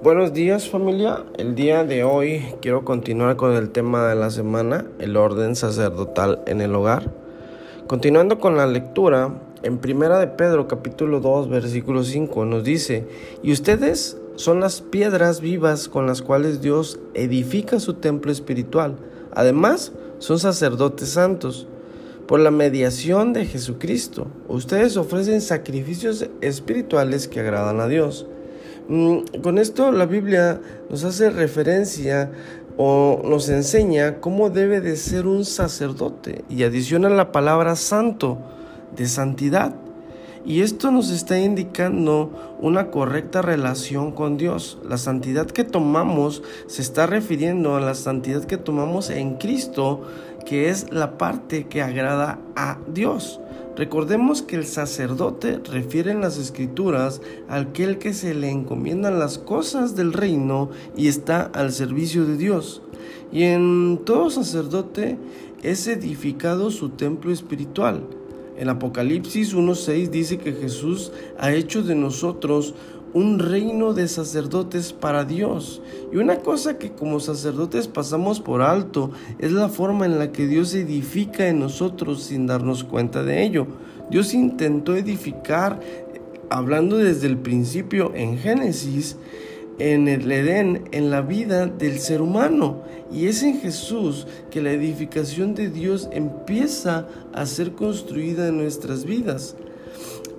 Buenos días familia, el día de hoy quiero continuar con el tema de la semana, el orden sacerdotal en el hogar. Continuando con la lectura, en Primera de Pedro capítulo 2 versículo 5 nos dice, y ustedes son las piedras vivas con las cuales Dios edifica su templo espiritual. Además, son sacerdotes santos. Por la mediación de Jesucristo, ustedes ofrecen sacrificios espirituales que agradan a Dios. Mm, con esto la Biblia nos hace referencia o nos enseña cómo debe de ser un sacerdote y adiciona la palabra santo, de santidad. Y esto nos está indicando una correcta relación con Dios. La santidad que tomamos se está refiriendo a la santidad que tomamos en Cristo, que es la parte que agrada a Dios. Recordemos que el sacerdote refiere en las escrituras a aquel que se le encomiendan las cosas del reino y está al servicio de Dios. Y en todo sacerdote es edificado su templo espiritual. En Apocalipsis 1.6 dice que Jesús ha hecho de nosotros un reino de sacerdotes para Dios. Y una cosa que como sacerdotes pasamos por alto es la forma en la que Dios edifica en nosotros sin darnos cuenta de ello. Dios intentó edificar, hablando desde el principio en Génesis, en el Edén, en la vida del ser humano. Y es en Jesús que la edificación de Dios empieza a ser construida en nuestras vidas.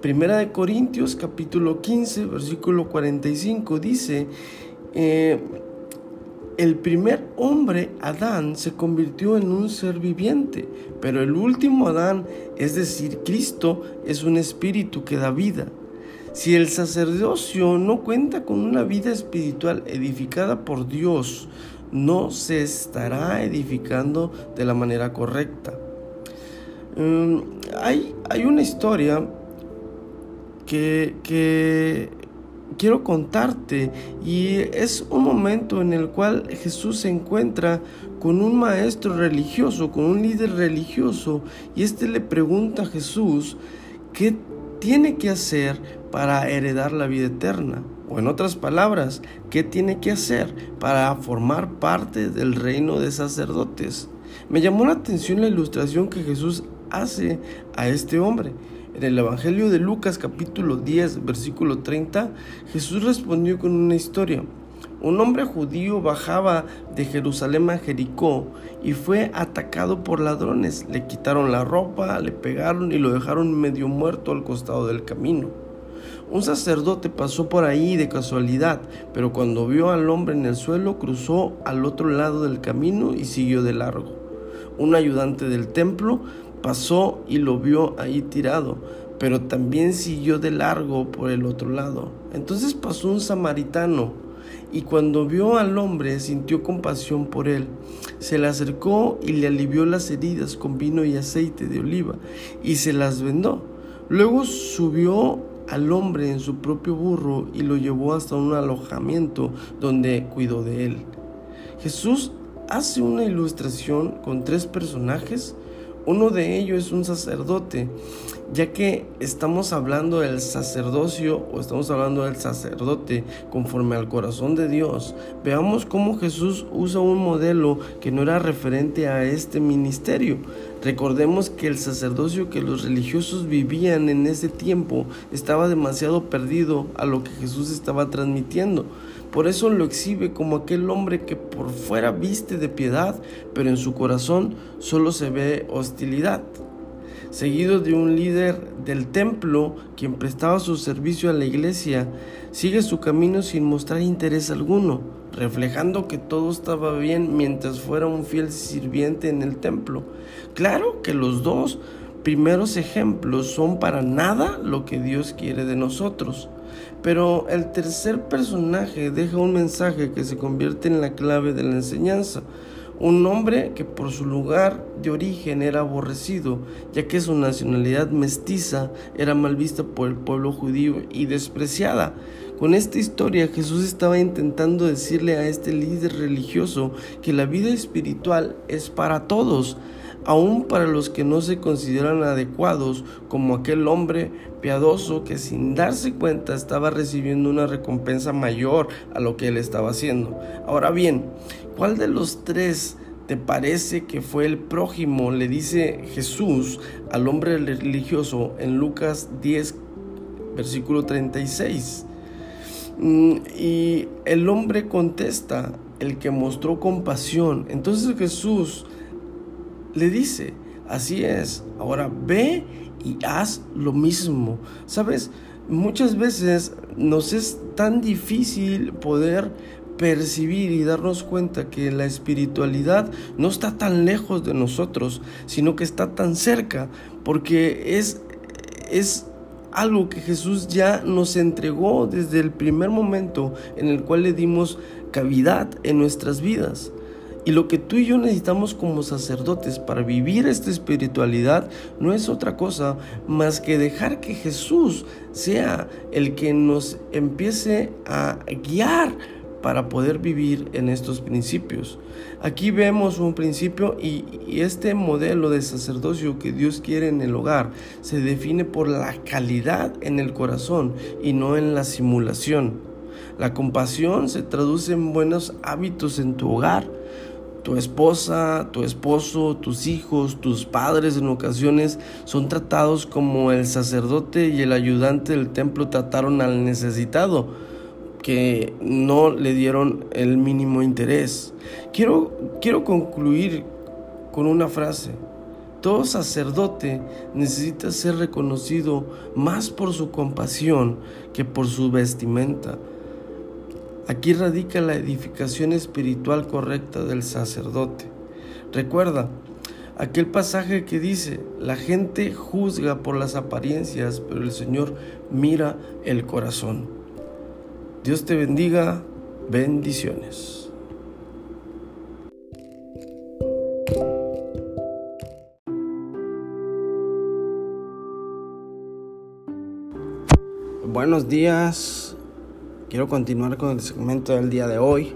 Primera de Corintios capítulo 15 versículo 45 dice, eh, el primer hombre, Adán, se convirtió en un ser viviente, pero el último Adán, es decir, Cristo, es un espíritu que da vida. Si el sacerdocio no cuenta con una vida espiritual edificada por Dios, no se estará edificando de la manera correcta. Mm, hay, hay una historia que, quiero contarte y es un momento en el cual Jesús se encuentra con un maestro religioso, con un líder religioso y este le pregunta a Jesús qué tiene que hacer para heredar la vida eterna. O en otras palabras, ¿qué tiene que hacer para formar parte del reino de sacerdotes? Me llamó la atención la ilustración que Jesús hace a este hombre. En el Evangelio de Lucas capítulo 10 versículo 30, Jesús respondió con una historia. Un hombre judío bajaba de Jerusalén a Jericó y fue atacado por ladrones. Le quitaron la ropa, le pegaron y lo dejaron medio muerto al costado del camino. Un sacerdote pasó por ahí de casualidad, pero cuando vio al hombre en el suelo cruzó al otro lado del camino y siguió de largo. Un ayudante del templo Pasó y lo vio ahí tirado, pero también siguió de largo por el otro lado. Entonces pasó un samaritano y cuando vio al hombre sintió compasión por él. Se le acercó y le alivió las heridas con vino y aceite de oliva y se las vendó. Luego subió al hombre en su propio burro y lo llevó hasta un alojamiento donde cuidó de él. Jesús hace una ilustración con tres personajes uno de ellos es un sacerdote, ya que estamos hablando del sacerdocio o estamos hablando del sacerdote conforme al corazón de Dios. Veamos cómo Jesús usa un modelo que no era referente a este ministerio. Recordemos que el sacerdocio que los religiosos vivían en ese tiempo estaba demasiado perdido a lo que Jesús estaba transmitiendo. Por eso lo exhibe como aquel hombre que por fuera viste de piedad, pero en su corazón solo se ve hostilidad. Seguido de un líder del templo, quien prestaba su servicio a la iglesia, sigue su camino sin mostrar interés alguno, reflejando que todo estaba bien mientras fuera un fiel sirviente en el templo. Claro que los dos primeros ejemplos son para nada lo que Dios quiere de nosotros. Pero el tercer personaje deja un mensaje que se convierte en la clave de la enseñanza. Un hombre que por su lugar de origen era aborrecido, ya que su nacionalidad mestiza era mal vista por el pueblo judío y despreciada. Con esta historia Jesús estaba intentando decirle a este líder religioso que la vida espiritual es para todos, aún para los que no se consideran adecuados, como aquel hombre piadoso que sin darse cuenta estaba recibiendo una recompensa mayor a lo que él estaba haciendo. Ahora bien, ¿cuál de los tres te parece que fue el prójimo? Le dice Jesús al hombre religioso en Lucas 10, versículo 36. Mm, y el hombre contesta, el que mostró compasión. Entonces Jesús le dice, así es, ahora ve y haz lo mismo. Sabes, muchas veces nos es tan difícil poder percibir y darnos cuenta que la espiritualidad no está tan lejos de nosotros, sino que está tan cerca, porque es, es algo que Jesús ya nos entregó desde el primer momento en el cual le dimos cavidad en nuestras vidas. Y lo que tú y yo necesitamos como sacerdotes para vivir esta espiritualidad no es otra cosa más que dejar que Jesús sea el que nos empiece a guiar para poder vivir en estos principios. Aquí vemos un principio y, y, este modelo de sacerdocio que Dios quiere en el hogar se define por la calidad en el corazón y no en la simulación. La compasión se traduce en buenos hábitos en tu hogar. Tu esposa, tu esposo, tus hijos, tus padres en ocasiones son tratados como el sacerdote y el ayudante del templo trataron al necesitado, que no le dieron el mínimo interés. Quiero, quiero concluir con una frase. Todo sacerdote necesita ser reconocido más por su compasión que por su vestimenta. Aquí radica la edificación espiritual correcta del sacerdote. Recuerda aquel pasaje que dice, la gente juzga por las apariencias, pero el Señor mira el corazón. Dios te bendiga, bendiciones. Buenos días, Quiero continuar con el segmento del día de hoy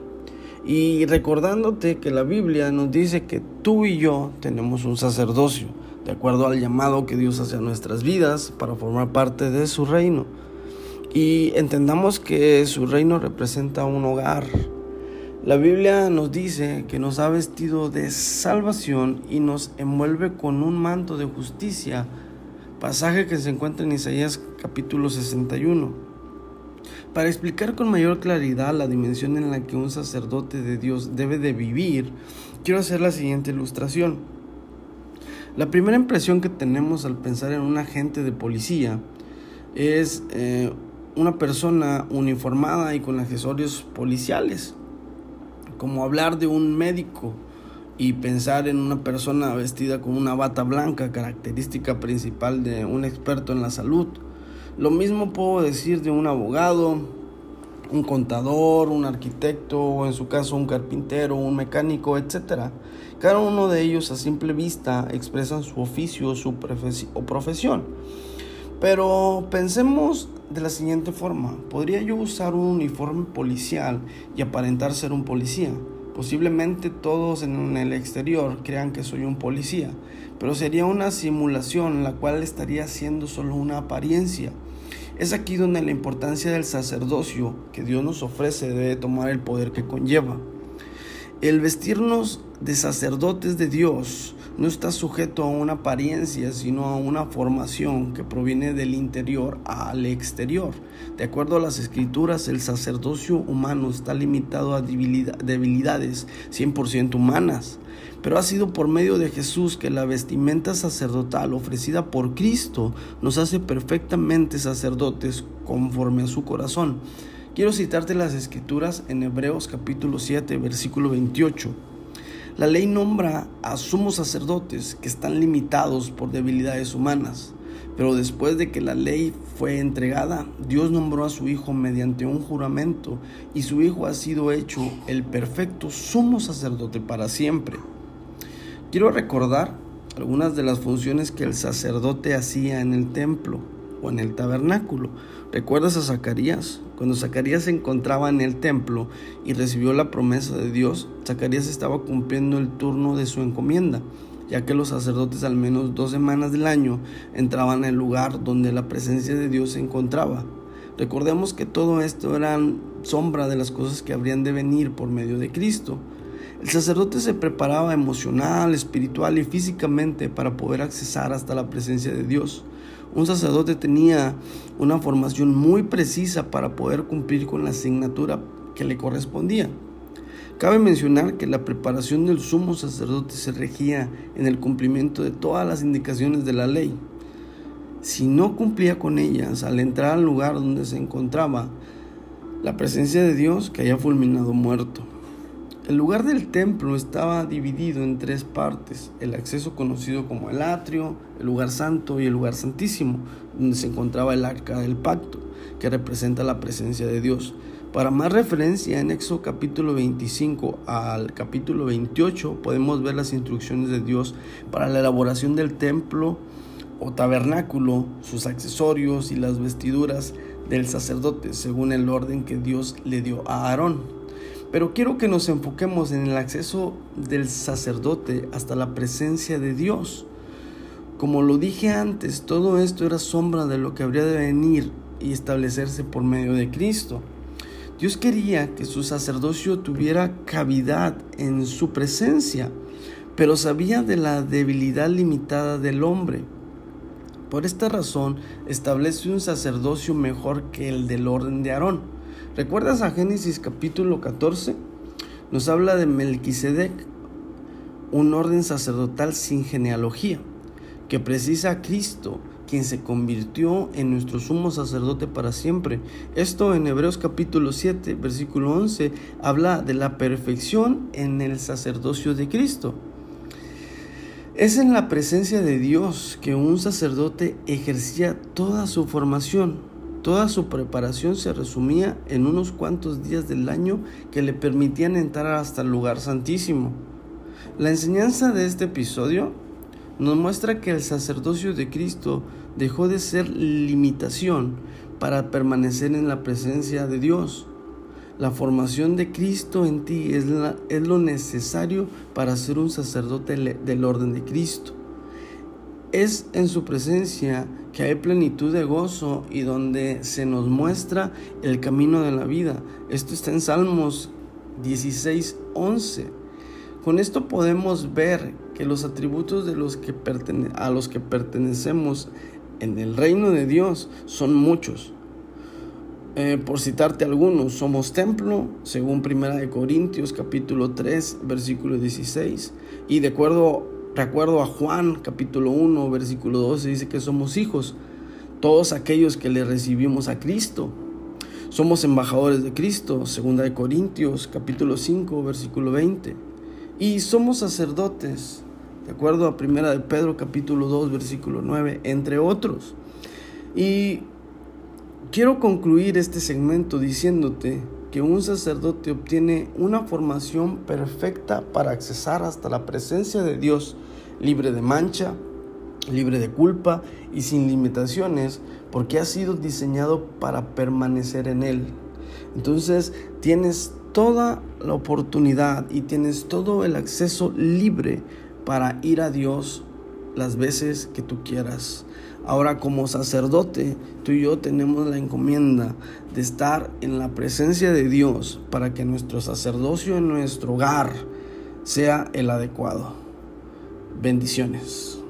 y recordándote que la Biblia nos dice que tú y yo tenemos un sacerdocio, de acuerdo al llamado que Dios hace a nuestras vidas para formar parte de su reino. Y entendamos que su reino representa un hogar. La Biblia nos dice que nos ha vestido de salvación y nos envuelve con un manto de justicia, pasaje que se encuentra en Isaías capítulo 61. Para explicar con mayor claridad la dimensión en la que un sacerdote de Dios debe de vivir, quiero hacer la siguiente ilustración. La primera impresión que tenemos al pensar en un agente de policía es eh, una persona uniformada y con accesorios policiales, como hablar de un médico y pensar en una persona vestida con una bata blanca, característica principal de un experto en la salud lo mismo puedo decir de un abogado, un contador, un arquitecto, o en su caso un carpintero, un mecánico, etc. Cada uno de ellos a simple vista expresan su oficio su o profesión. Pero pensemos de la siguiente forma. ¿Podría yo usar un uniforme policial y aparentar ser un policía? Posiblemente todos en el exterior crean que soy un policía, pero sería una simulación la cual estaría siendo solo una apariencia. Es aquí donde la importancia del sacerdocio que Dios nos ofrece debe tomar el poder que conlleva. El vestirnos de sacerdotes de Dios no está sujeto a una apariencia, sino a una formación que proviene del interior al exterior. De acuerdo a las escrituras, el sacerdocio humano está limitado a debilidades 100% humanas, pero ha sido por medio de Jesús que la vestimenta sacerdotal ofrecida por Cristo nos hace perfectamente sacerdotes conforme a su corazón. Quiero citarte las escrituras en Hebreos capítulo 7, versículo 28. La ley nombra a sumos sacerdotes que están limitados por debilidades humanas, pero después de que la ley fue entregada, Dios nombró a su Hijo mediante un juramento y su Hijo ha sido hecho el perfecto sumo sacerdote para siempre. Quiero recordar algunas de las funciones que el sacerdote hacía en el templo o en el tabernáculo. ¿Recuerdas a Zacarías? Cuando Zacarías se encontraba en el templo y recibió la promesa de Dios, Zacarías estaba cumpliendo el turno de su encomienda. ya que los sacerdotes al menos dos semanas del año entraban al lugar donde la presencia de Dios se encontraba. Recordemos que todo esto era sombra de las cosas que habrían de venir por medio de Cristo. El sacerdote se preparaba emocional, espiritual y físicamente para poder accesar hasta la presencia de Dios. Un sacerdote tenía una formación muy precisa para poder cumplir con la asignatura que le correspondía. Cabe mencionar que la preparación del sumo sacerdote se regía en el cumplimiento de todas las indicaciones de la ley. Si no cumplía con ellas al entrar al lugar donde se encontraba, la presencia de Dios caía fulminado muerto. El lugar del templo estaba dividido en tres partes, el acceso conocido como el atrio, el lugar santo y el lugar santísimo, donde se encontraba el arca del pacto, que representa la presencia de Dios. Para más referencia en Éxodo capítulo 25 al capítulo 28 podemos ver las instrucciones de Dios para la elaboración del templo o tabernáculo, sus accesorios y las vestiduras del sacerdote según el orden que Dios le dio a Aarón. Pero quiero que nos enfoquemos en el acceso del sacerdote hasta la presencia de Dios. Como lo dije antes, todo esto era sombra de lo que habría de venir y establecerse por medio de Cristo. Dios quería que su sacerdocio tuviera cavidad en su presencia, pero sabía de la debilidad limitada del hombre. Por esta razón establece un sacerdocio mejor que el del orden de Aarón. ¿Recuerdas a Génesis capítulo 14? Nos habla de Melquisedec, un orden sacerdotal sin genealogía, que precisa a Cristo quien se convirtió en nuestro sumo sacerdote para siempre. Esto en Hebreos capítulo 7, versículo 11, habla de la perfección en el sacerdocio de Cristo. Es en la presencia de Dios que un sacerdote ejercía toda su formación. Toda su preparación se resumía en unos cuantos días del año que le permitían entrar hasta el lugar santísimo. La enseñanza de este episodio nos muestra que el sacerdocio de Cristo dejó de ser limitación para permanecer en la presencia de Dios. La formación de Cristo en ti es, es lo necesario para ser un sacerdote del orden de Cristo. Es en su presencia que hay plenitud de gozo y donde se nos muestra el camino de la vida. Esto está en Salmos 16, 11. Con esto podemos ver que los atributos de los que a los que pertenecemos en el reino de Dios son muchos. Eh, por citarte algunos, somos templo, según Primera de Corintios capítulo 3, versículo 16. Y de acuerdo, de acuerdo a Juan capítulo 1, versículo 12, dice que somos hijos, todos aquellos que le recibimos a Cristo. Somos embajadores de Cristo, segunda de Corintios capítulo 5, versículo 20 y somos sacerdotes, de acuerdo a Primera de Pedro capítulo 2 versículo 9, entre otros. Y quiero concluir este segmento diciéndote que un sacerdote obtiene una formación perfecta para accesar hasta la presencia de Dios, libre de mancha, libre de culpa y sin limitaciones, porque ha sido diseñado para permanecer en Él. Entonces tienes toda la oportunidad y tienes todo el acceso libre para ir a Dios las veces que tú quieras. Ahora como sacerdote, tú y yo tenemos la encomienda de estar en la presencia de Dios para que nuestro sacerdocio en nuestro hogar sea el adecuado. Bendiciones.